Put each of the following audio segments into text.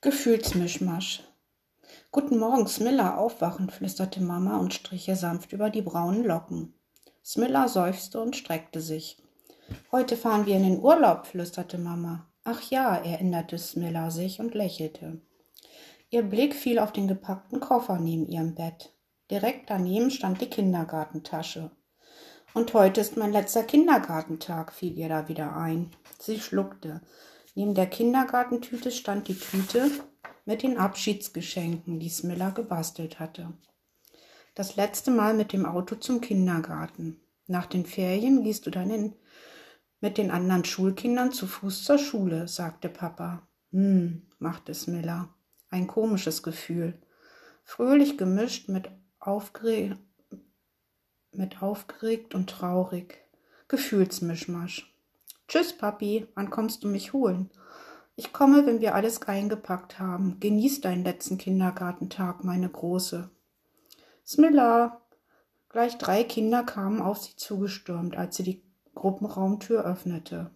Gefühlsmischmasch. Guten Morgen, Smilla, aufwachen, flüsterte Mama und strich ihr sanft über die braunen Locken. Smilla seufzte und streckte sich. Heute fahren wir in den Urlaub, flüsterte Mama. Ach ja, erinnerte Smilla sich und lächelte. Ihr Blick fiel auf den gepackten Koffer neben ihrem Bett. Direkt daneben stand die Kindergartentasche. Und heute ist mein letzter Kindergartentag, fiel ihr da wieder ein. Sie schluckte. Neben der Kindergartentüte stand die Tüte mit den Abschiedsgeschenken, die Smilla gebastelt hatte. Das letzte Mal mit dem Auto zum Kindergarten. Nach den Ferien gehst du dann in, mit den anderen Schulkindern zu Fuß zur Schule, sagte Papa. Hm, machte Smilla. Ein komisches Gefühl. Fröhlich gemischt mit, aufgere mit aufgeregt und traurig. Gefühlsmischmasch. Tschüss, Papi, wann kommst du mich holen? Ich komme, wenn wir alles eingepackt haben. Genieß deinen letzten Kindergartentag, meine Große. Smilla! Gleich drei Kinder kamen auf sie zugestürmt, als sie die Gruppenraumtür öffnete.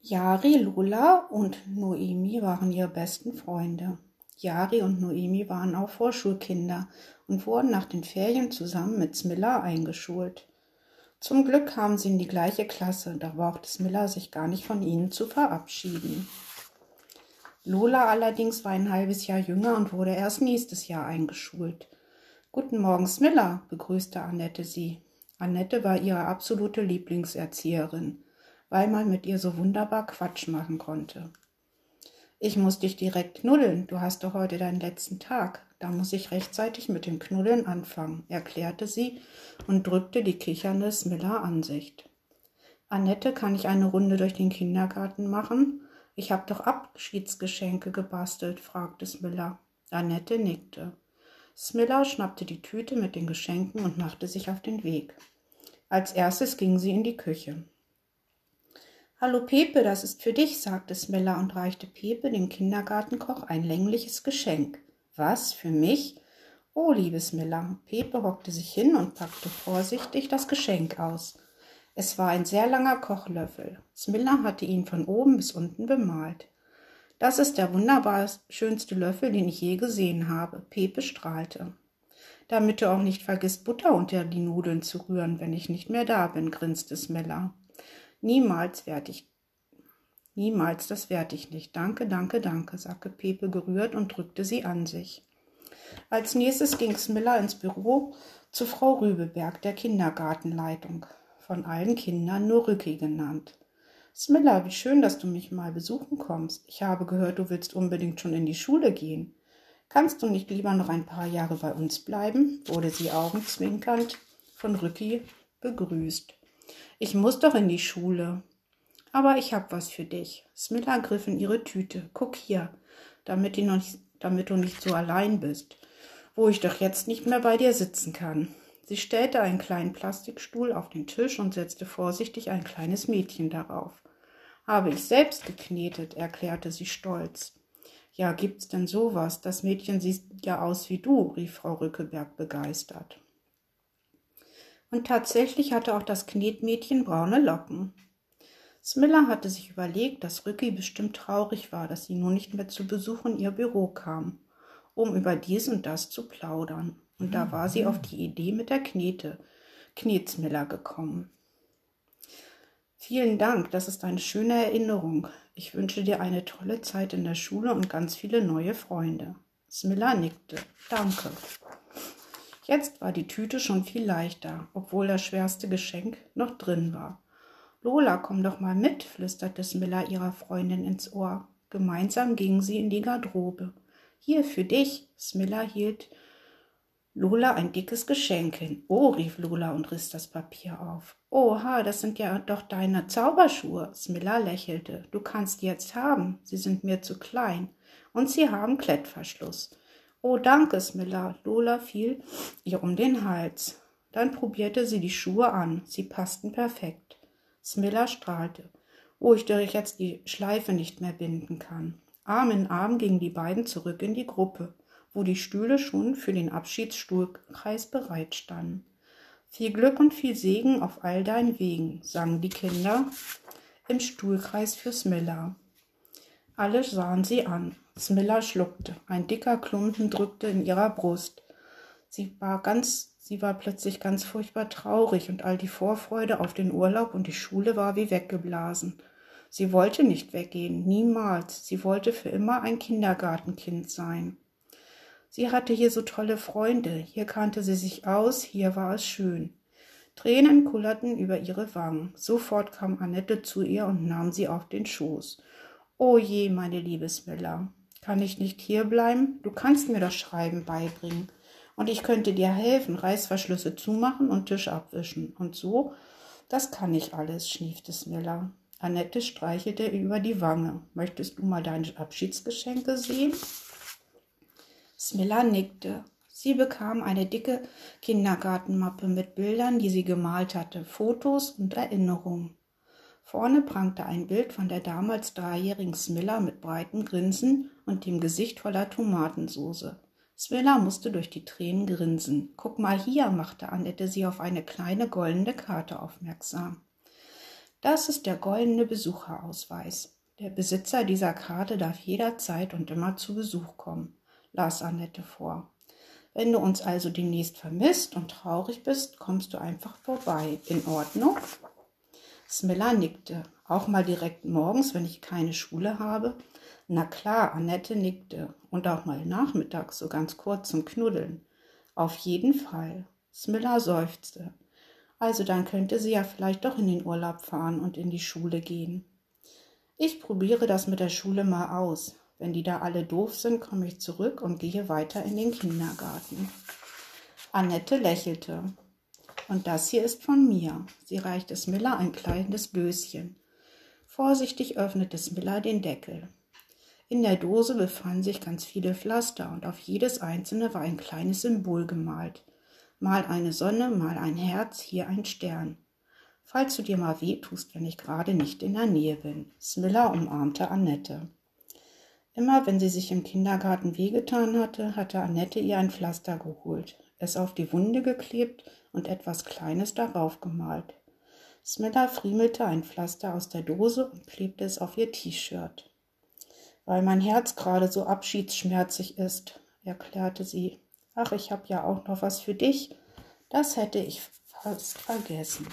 Yari, Lola und Noemi waren ihre besten Freunde. Yari und Noemi waren auch Vorschulkinder und wurden nach den Ferien zusammen mit Smilla eingeschult. Zum Glück kamen sie in die gleiche Klasse, da brauchte Smilla sich gar nicht von ihnen zu verabschieden. Lola allerdings war ein halbes Jahr jünger und wurde erst nächstes Jahr eingeschult. Guten Morgen, Smilla, begrüßte Annette sie. Annette war ihre absolute Lieblingserzieherin, weil man mit ihr so wunderbar Quatsch machen konnte. Ich muss dich direkt knuddeln, du hast doch heute deinen letzten Tag. Da muss ich rechtzeitig mit dem Knuddeln anfangen, erklärte sie und drückte die kichernde Smiller Ansicht. Annette, kann ich eine Runde durch den Kindergarten machen? Ich hab doch Abschiedsgeschenke gebastelt, fragte Smiller. Annette nickte. Smiller schnappte die Tüte mit den Geschenken und machte sich auf den Weg. Als erstes ging sie in die Küche. Hallo Pepe, das ist für dich, sagte Smiller und reichte Pepe, dem Kindergartenkoch, ein längliches Geschenk. Was, für mich? Oh, liebes Miller. Pepe hockte sich hin und packte vorsichtig das Geschenk aus. Es war ein sehr langer Kochlöffel. Smilla hatte ihn von oben bis unten bemalt. Das ist der wunderbar schönste Löffel, den ich je gesehen habe. Pepe strahlte. Damit du auch nicht vergisst, Butter unter die Nudeln zu rühren, wenn ich nicht mehr da bin, grinste Smilla. Niemals werd ich Niemals, das werd ich nicht. Danke, danke, danke, sagte Pepe gerührt und drückte sie an sich. Als nächstes ging Smilla ins Büro zu Frau Rübeberg, der Kindergartenleitung, von allen Kindern nur Rücki genannt. Smilla, wie schön, dass du mich mal besuchen kommst. Ich habe gehört, du willst unbedingt schon in die Schule gehen. Kannst du nicht lieber noch ein paar Jahre bei uns bleiben? wurde sie augenzwinkernd von Rücki begrüßt. Ich muss doch in die Schule. Aber ich hab was für dich. Smilla griff in ihre Tüte. Guck hier, damit, nicht, damit du nicht so allein bist, wo ich doch jetzt nicht mehr bei dir sitzen kann. Sie stellte einen kleinen Plastikstuhl auf den Tisch und setzte vorsichtig ein kleines Mädchen darauf. Habe ich selbst geknetet, erklärte sie stolz. Ja, gibt's denn sowas? Das Mädchen sieht ja aus wie du, rief Frau Rückeberg begeistert. Und tatsächlich hatte auch das Knetmädchen braune Locken. Smilla hatte sich überlegt, dass Rücki bestimmt traurig war, dass sie nun nicht mehr zu Besuch in ihr Büro kam, um über dies und das zu plaudern. Und da war sie auf die Idee mit der Knete, Knetsmiller gekommen. Vielen Dank, das ist eine schöne Erinnerung. Ich wünsche dir eine tolle Zeit in der Schule und ganz viele neue Freunde. Smilla nickte. Danke. Jetzt war die Tüte schon viel leichter, obwohl das schwerste Geschenk noch drin war. Lola, komm doch mal mit, flüsterte Smilla ihrer Freundin ins Ohr. Gemeinsam gingen sie in die Garderobe. Hier für dich. Smilla hielt Lola ein dickes Geschenk hin. Oh, rief Lola und riss das Papier auf. Oha, das sind ja doch deine Zauberschuhe. Smilla lächelte. Du kannst die jetzt haben. Sie sind mir zu klein. Und sie haben Klettverschluss. Oh, danke, Smilla. Lola fiel ihr um den Hals. Dann probierte sie die Schuhe an. Sie passten perfekt. Smilla strahlte. wo ich doch jetzt die Schleife nicht mehr binden kann. Arm in Arm gingen die beiden zurück in die Gruppe, wo die Stühle schon für den Abschiedsstuhlkreis bereit standen. Viel Glück und viel Segen auf all deinen Wegen, sangen die Kinder im Stuhlkreis für Smilla. Alle sahen sie an. Smilla schluckte. Ein dicker Klumpen drückte in ihrer Brust. Sie war ganz, sie war plötzlich ganz furchtbar traurig und all die Vorfreude auf den Urlaub und die Schule war wie weggeblasen. Sie wollte nicht weggehen, niemals. Sie wollte für immer ein Kindergartenkind sein. Sie hatte hier so tolle Freunde, hier kannte sie sich aus, hier war es schön. Tränen kullerten über ihre Wangen. Sofort kam Annette zu ihr und nahm sie auf den Schoß. O je, meine liebe Smilla, kann ich nicht hier bleiben? Du kannst mir das Schreiben beibringen. Und ich könnte dir helfen, Reißverschlüsse zumachen und Tisch abwischen. Und so, das kann ich alles, schniefte Smilla. Annette streichelte über die Wange. Möchtest du mal deine Abschiedsgeschenke sehen? Smilla nickte. Sie bekam eine dicke Kindergartenmappe mit Bildern, die sie gemalt hatte, Fotos und Erinnerungen. Vorne prangte ein Bild von der damals dreijährigen Smilla mit breitem Grinsen und dem Gesicht voller Tomatensoße. Smilla musste durch die Tränen grinsen. Guck mal hier, machte Annette sie auf eine kleine goldene Karte aufmerksam. Das ist der goldene Besucherausweis. Der Besitzer dieser Karte darf jederzeit und immer zu Besuch kommen, las Annette vor. Wenn du uns also demnächst vermisst und traurig bist, kommst du einfach vorbei. In Ordnung? Smilla nickte. Auch mal direkt morgens, wenn ich keine Schule habe? Na klar, Annette nickte. Und auch mal nachmittags, so ganz kurz zum Knuddeln. Auf jeden Fall. Smilla seufzte. Also dann könnte sie ja vielleicht doch in den Urlaub fahren und in die Schule gehen. Ich probiere das mit der Schule mal aus. Wenn die da alle doof sind, komme ich zurück und gehe weiter in den Kindergarten. Annette lächelte. Und das hier ist von mir. Sie reichte Smilla ein kleines Döschen. Vorsichtig öffnete Smilla den Deckel. In der Dose befanden sich ganz viele Pflaster und auf jedes einzelne war ein kleines Symbol gemalt. Mal eine Sonne, mal ein Herz, hier ein Stern. Falls du dir mal weh tust, wenn ich gerade nicht in der Nähe bin. Smilla umarmte Annette. Immer wenn sie sich im Kindergarten wehgetan hatte, hatte Annette ihr ein Pflaster geholt, es auf die Wunde geklebt und etwas Kleines darauf gemalt. Smilla friemelte ein Pflaster aus der Dose und klebte es auf ihr T-Shirt. Weil mein Herz gerade so abschiedsschmerzig ist, erklärte sie. Ach, ich hab ja auch noch was für dich. Das hätte ich fast vergessen.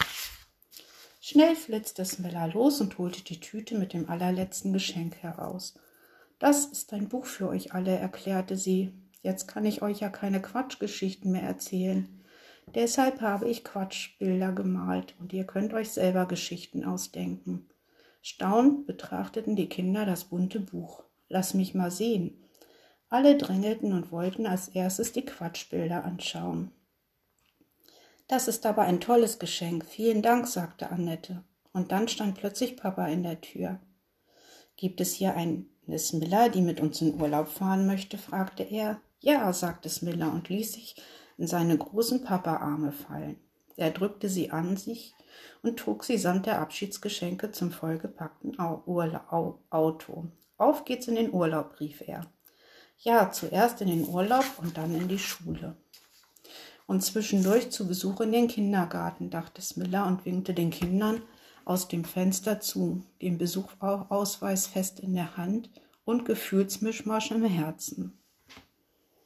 Schnell flitzte Smilla los und holte die Tüte mit dem allerletzten Geschenk heraus. Das ist ein Buch für euch alle, erklärte sie. Jetzt kann ich euch ja keine Quatschgeschichten mehr erzählen. Deshalb habe ich Quatschbilder gemalt und ihr könnt euch selber Geschichten ausdenken. Staunend betrachteten die Kinder das bunte Buch. Lass mich mal sehen. Alle drängelten und wollten als erstes die Quatschbilder anschauen. Das ist aber ein tolles Geschenk. Vielen Dank, sagte Annette. Und dann stand plötzlich Papa in der Tür. Gibt es hier eine Smilla, die mit uns in Urlaub fahren möchte? fragte er. Ja, sagte Smilla und ließ sich in seine großen Papaarme fallen. Er drückte sie an sich und trug sie samt der Abschiedsgeschenke zum vollgepackten Auto. Auf geht's in den Urlaub, rief er. Ja, zuerst in den Urlaub und dann in die Schule. Und zwischendurch zu Besuch in den Kindergarten, dachte Smilla und winkte den Kindern aus dem Fenster zu, den Besuchausweis fest in der Hand und Gefühlsmischmasch im Herzen.